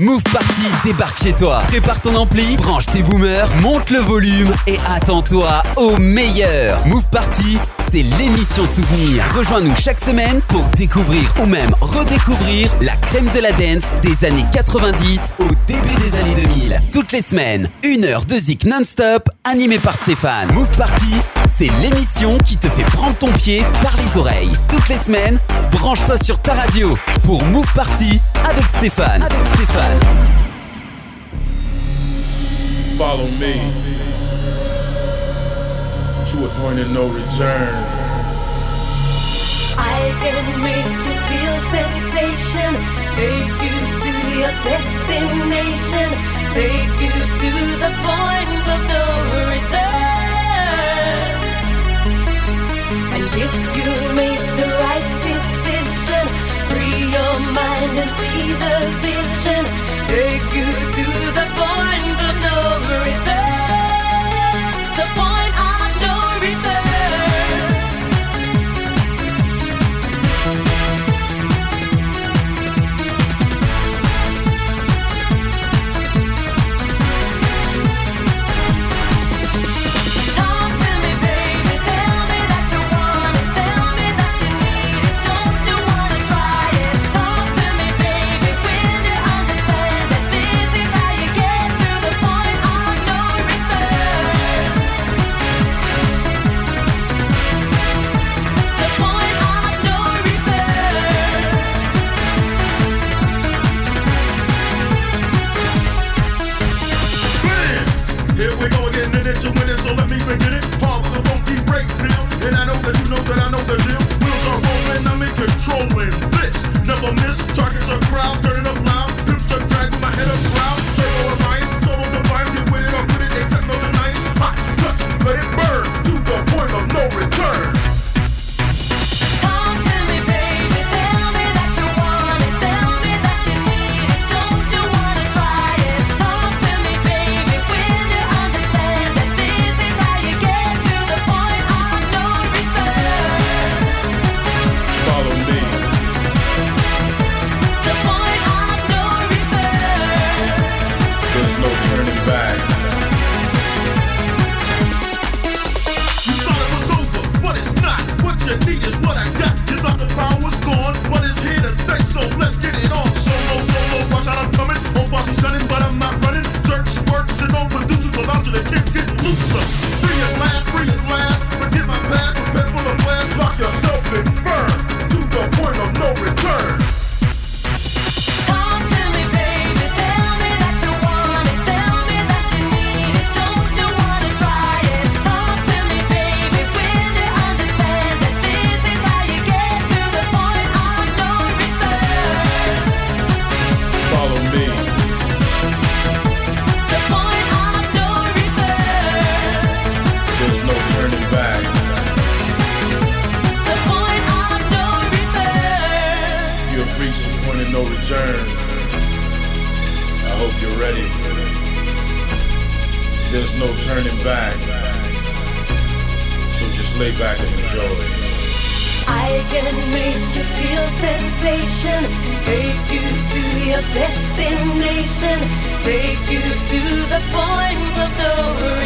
Move Party débarque chez toi. Prépare ton ampli, branche tes boomers, monte le volume et attends-toi au meilleur. Move Party, c'est l'émission Souvenir. Rejoins-nous chaque semaine pour découvrir ou même redécouvrir la crème de la dance des années 90 au début des années 2000. Toutes les semaines, une heure de zik non-stop animée par Stéphane. Move Party, c'est l'émission qui te fait prendre ton pied par les oreilles. Toutes les semaines, branche-toi sur ta radio pour Move Party avec Stéphane. Avec Stéphane. Follow me. to a point of no return. I can make you feel sensation, take you to your destination, take you to the point of no return. And if you make the right decision, free your mind and see the vision, take you But I know the take you to the point of no return.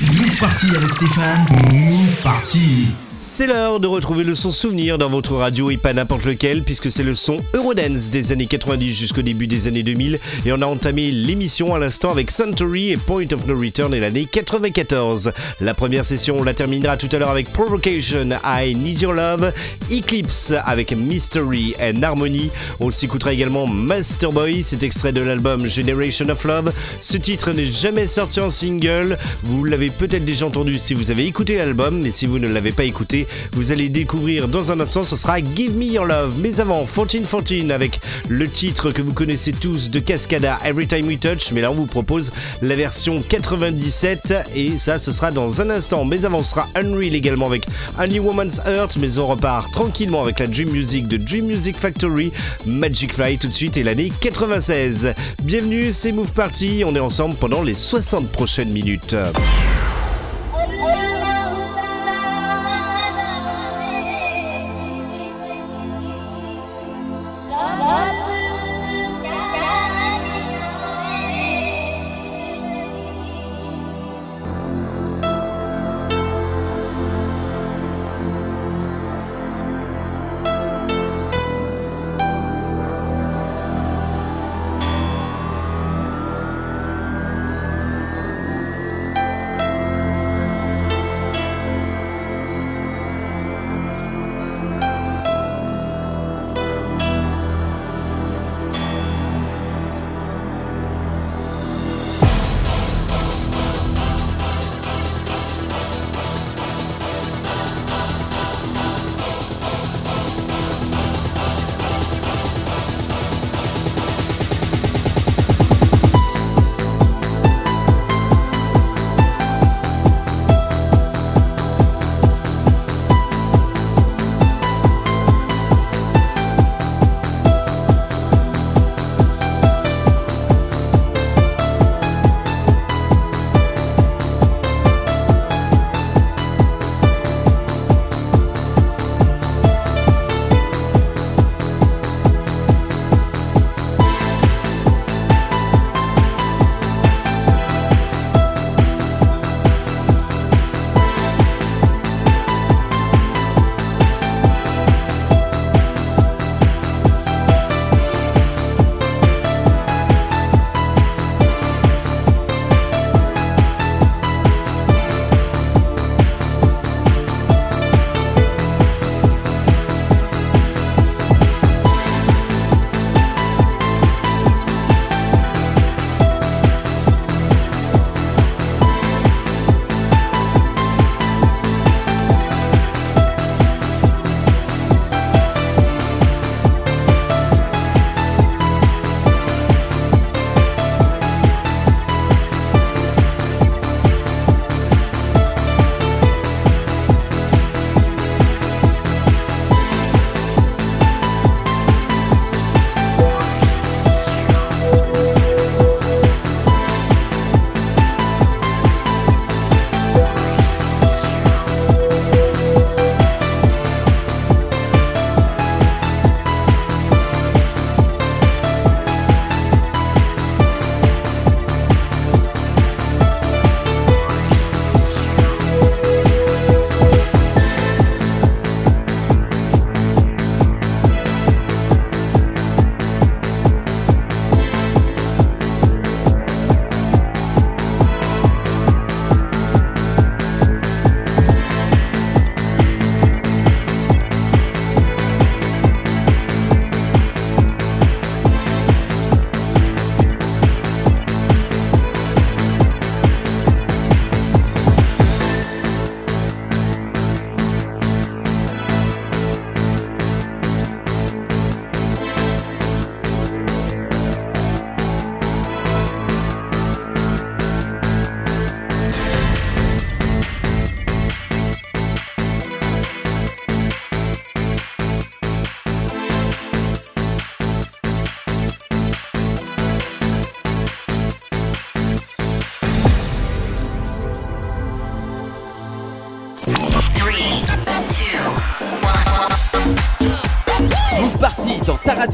Move Party avec Stéphane. Move Party. C'est l'heure de retrouver le son souvenir dans votre radio et pas n'importe lequel puisque c'est le son Eurodance des années 90 jusqu'au début des années 2000 et on a entamé l'émission à l'instant avec Suntory et Point of No Return et l'année 94. La première session on la terminera tout à l'heure avec Provocation, I Need Your Love, Eclipse avec Mystery and Harmony. On s'écoutera également Master Boy, cet extrait de l'album Generation of Love. Ce titre n'est jamais sorti en single, vous l'avez peut-être déjà entendu si vous avez écouté l'album mais si vous ne l'avez pas écouté, vous allez découvrir dans un instant, ce sera Give Me Your Love. Mais avant, 1414 avec le titre que vous connaissez tous de Cascada, Every Time We Touch. Mais là, on vous propose la version 97 et ça, ce sera dans un instant. Mais avant, ce sera Unreal également avec Only Woman's Heart. Mais on repart tranquillement avec la Dream Music de Dream Music Factory, Magic Fly tout de suite et l'année 96. Bienvenue, c'est Move Party. On est ensemble pendant les 60 prochaines minutes.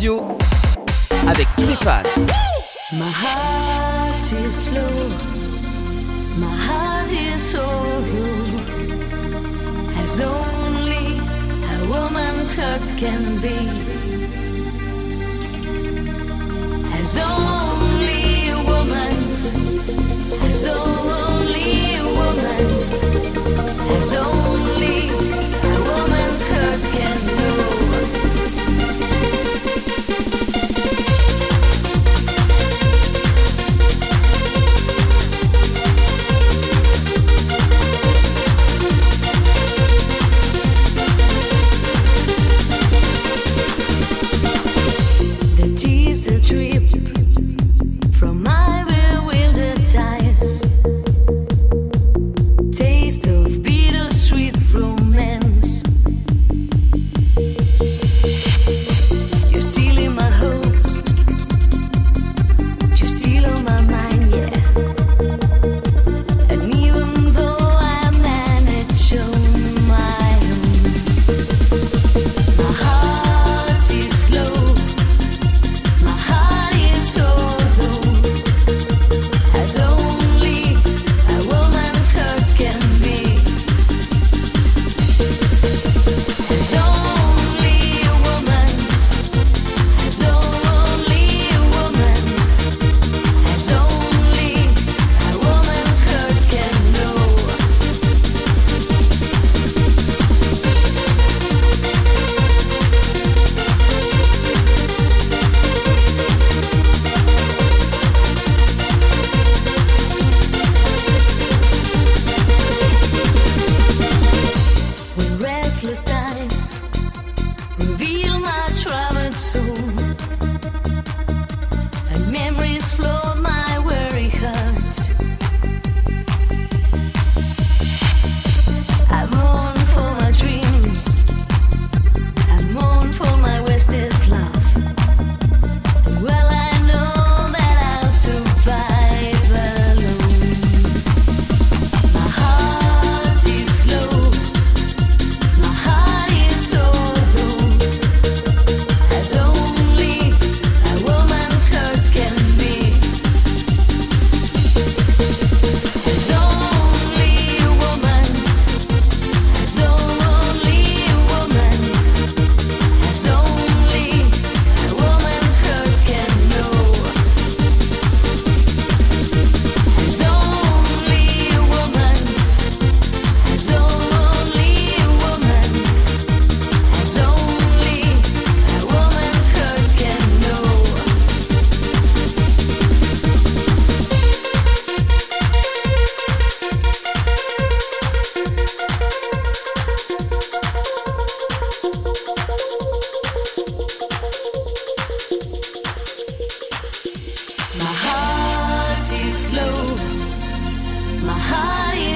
Radio avec Stéphane. My heart is slow, my heart is so as only a woman's heart can be. As only a woman's, as only a woman's, as only.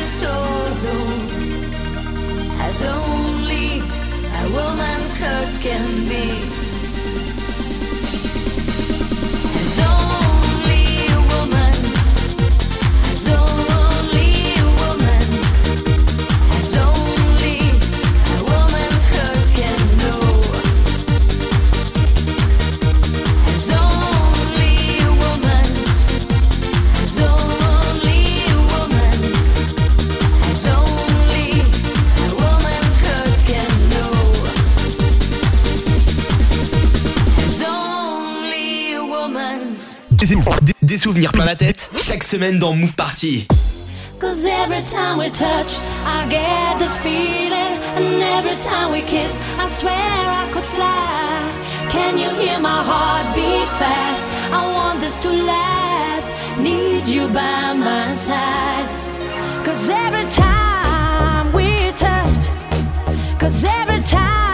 sorrow as only a woman's heart can be. souvenirs plein la tête Chaque semaine dans Move Party. Cause every time we touch, I get this feeling. And every time we kiss, I swear I could fly. Can you hear my heart beat fast? I want this to last. Need you by my side. Cause every time we touch, cause every time.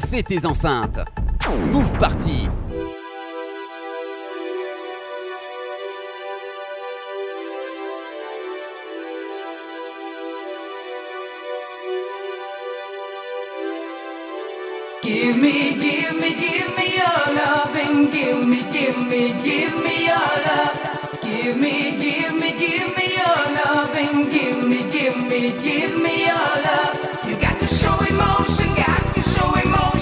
chauffer tes enceintes. Move Party Give me, give me, give me your love and give me, give me, give me your love. Give me, give me, give me your love and give me, give me, give me your love. we move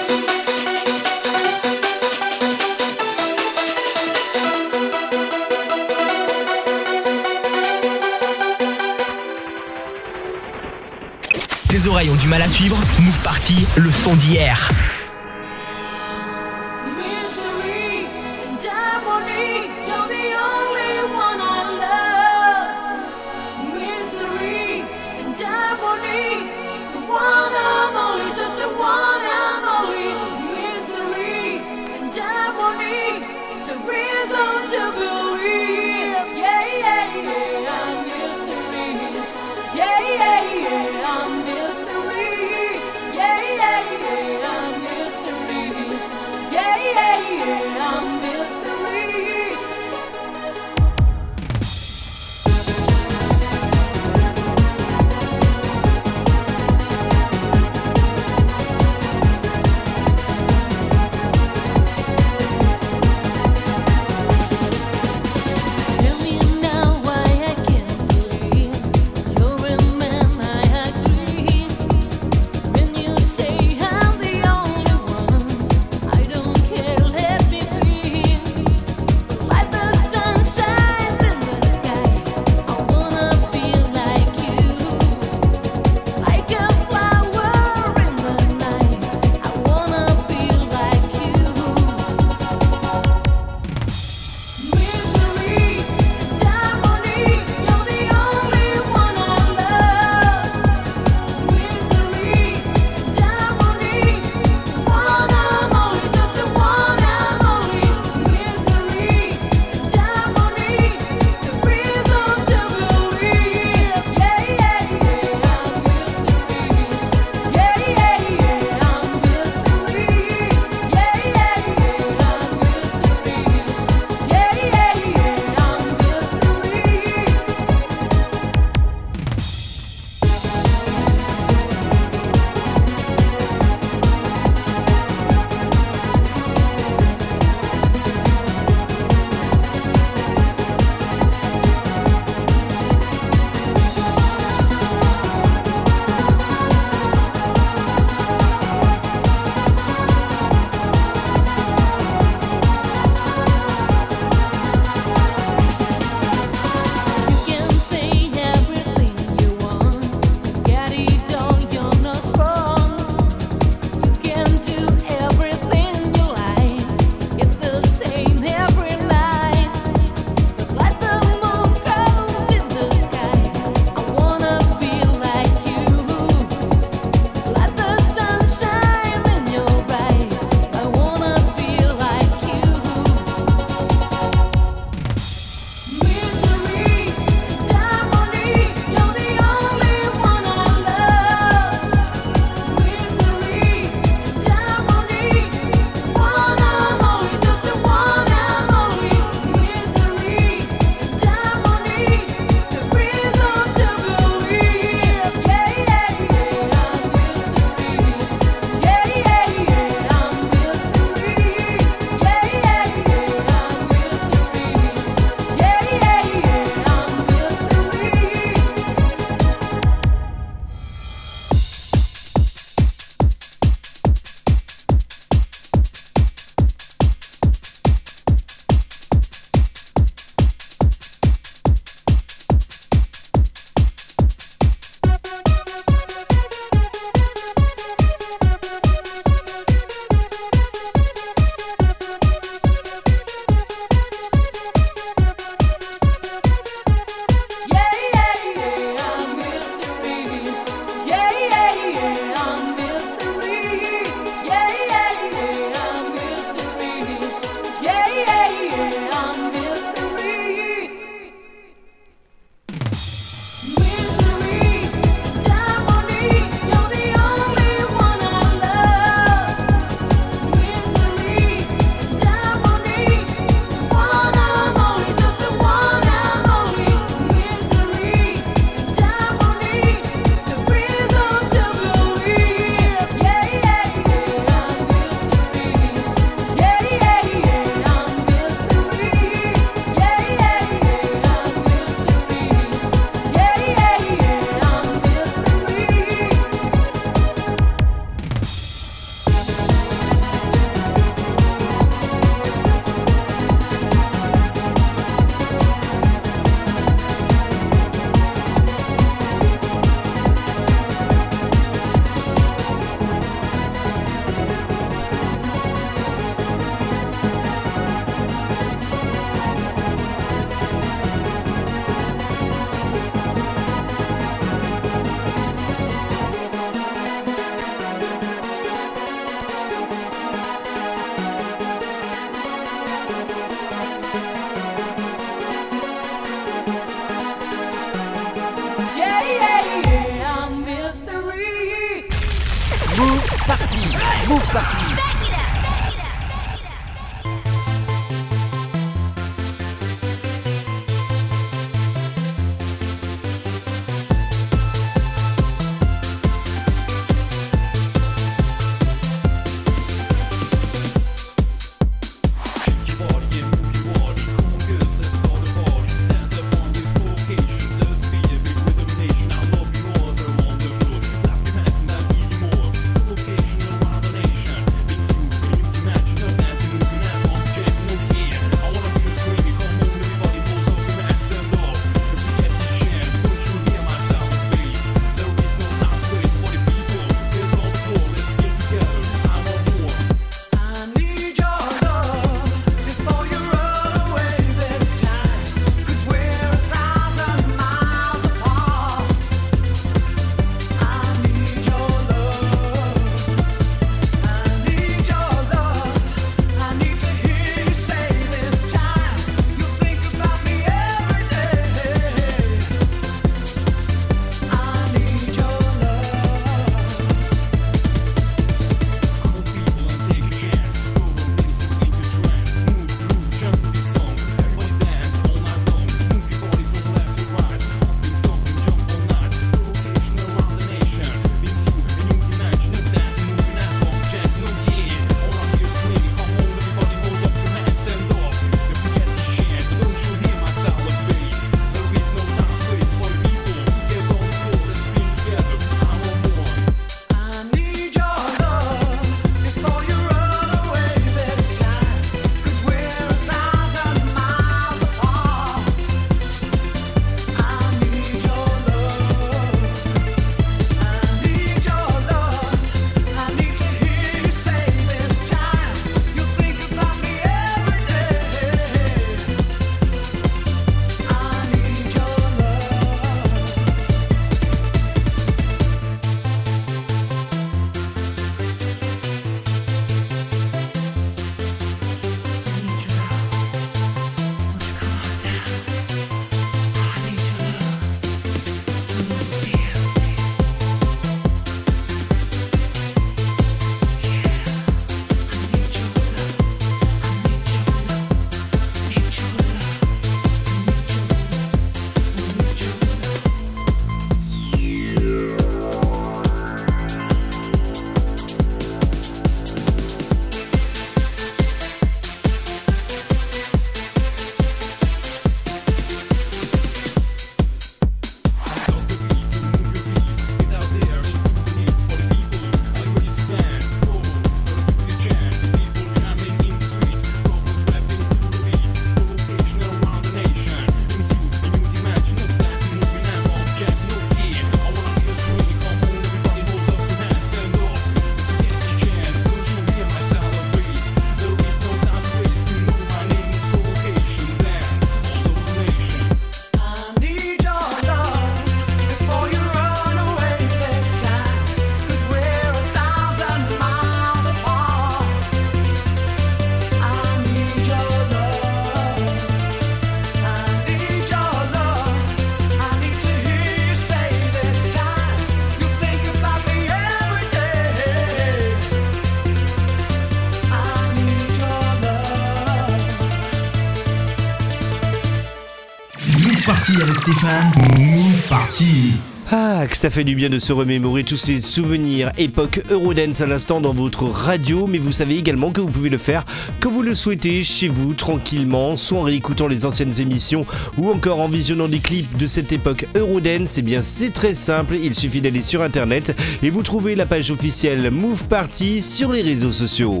Move Party. Ah, que ça fait du bien de se remémorer tous ces souvenirs époque Eurodance à l'instant dans votre radio, mais vous savez également que vous pouvez le faire comme vous le souhaitez chez vous, tranquillement, soit en réécoutant les anciennes émissions ou encore en visionnant des clips de cette époque Eurodance. Eh bien, c'est très simple, il suffit d'aller sur internet et vous trouvez la page officielle Move Party sur les réseaux sociaux.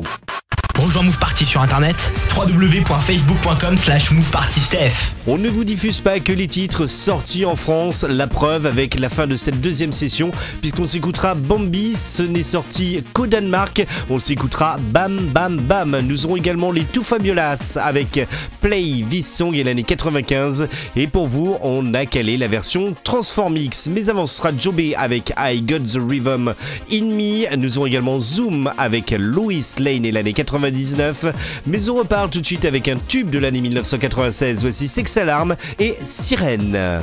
Rejoins Move Party sur internet www.facebook.com slash. On ne vous diffuse pas que les titres sortis en France, la preuve avec la fin de cette deuxième session, puisqu'on s'écoutera Bambi, ce n'est sorti qu'au Danemark, on s'écoutera Bam Bam Bam. Nous aurons également les Too Fabulous avec Play This Song et l'année 95, et pour vous, on a calé la version Transformix. Mais avant, ce sera Jobé avec I Got the Rhythm In Me. Nous aurons également Zoom avec Louis Lane et l'année 99. Mais on repart tout de suite avec un tube de l'année 1996. Voici Sex Alarm et Sirène.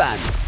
avec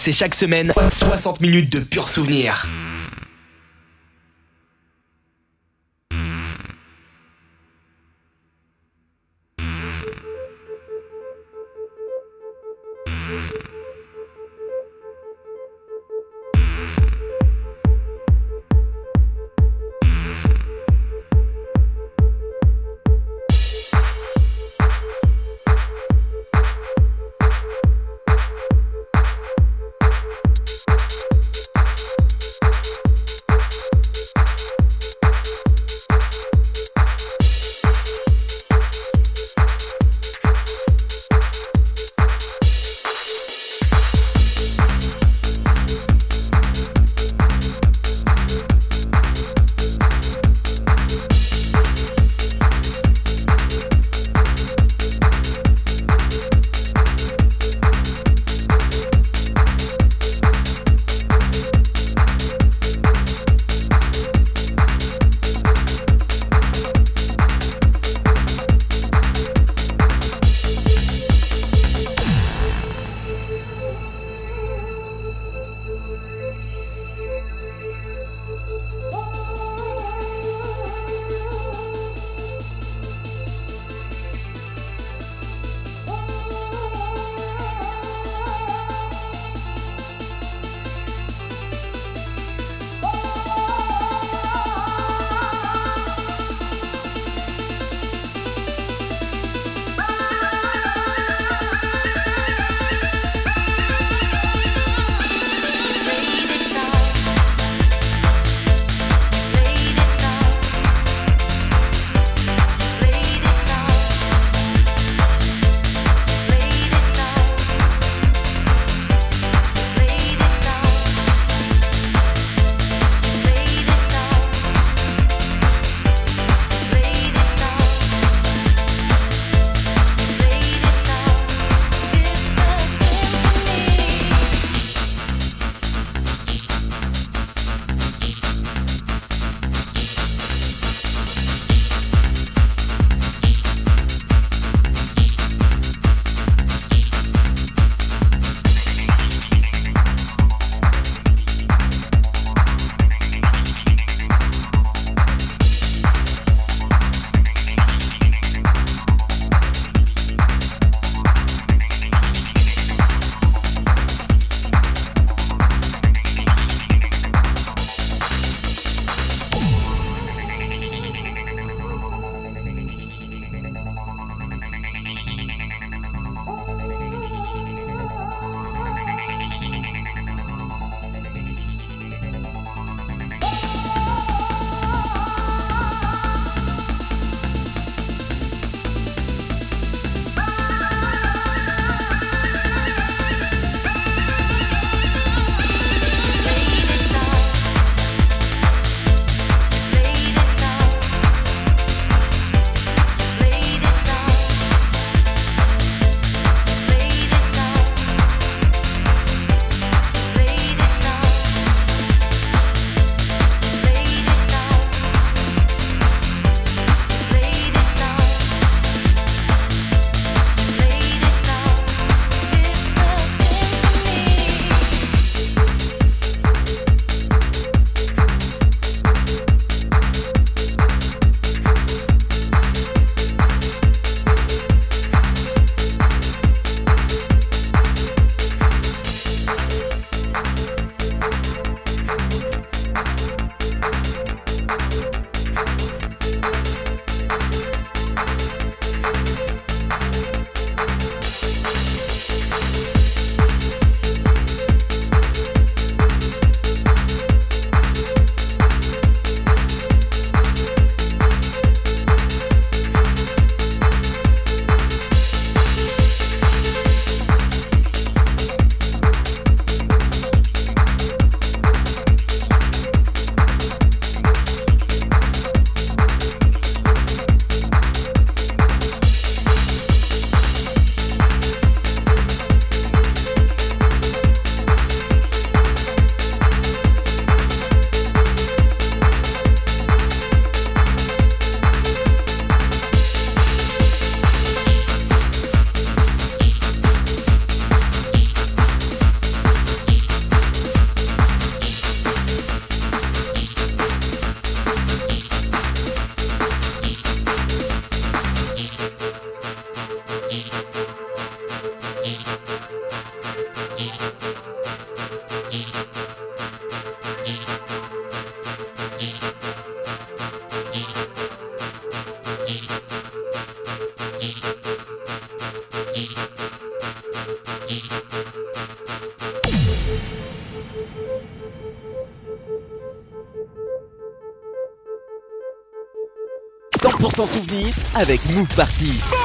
c'est chaque semaine 60 minutes de pur souvenir. 100% souvenirs avec Move Party.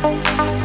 I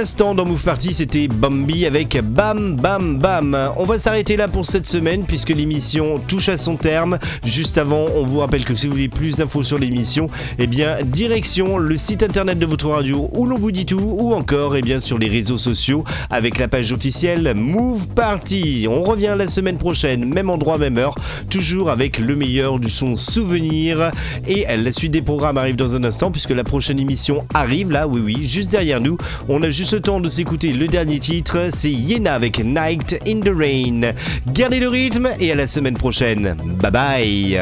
l'instant dans Move Party, c'était Bambi avec Bam Bam Bam. On va s'arrêter là pour cette semaine puisque l'émission touche à son terme. Juste avant, on vous rappelle que si vous voulez plus d'infos sur l'émission, eh bien direction le site internet de votre radio où l'on vous dit tout ou encore eh bien sur les réseaux sociaux avec la page officielle Move Party. On revient la semaine prochaine, même endroit, même heure, toujours avec le meilleur du son souvenir et la suite des programmes arrive dans un instant puisque la prochaine émission arrive là, oui oui, juste derrière nous. On a juste le temps de s'écouter le dernier titre, c'est Yena avec Night in the Rain. Gardez le rythme et à la semaine prochaine. Bye bye.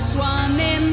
swan in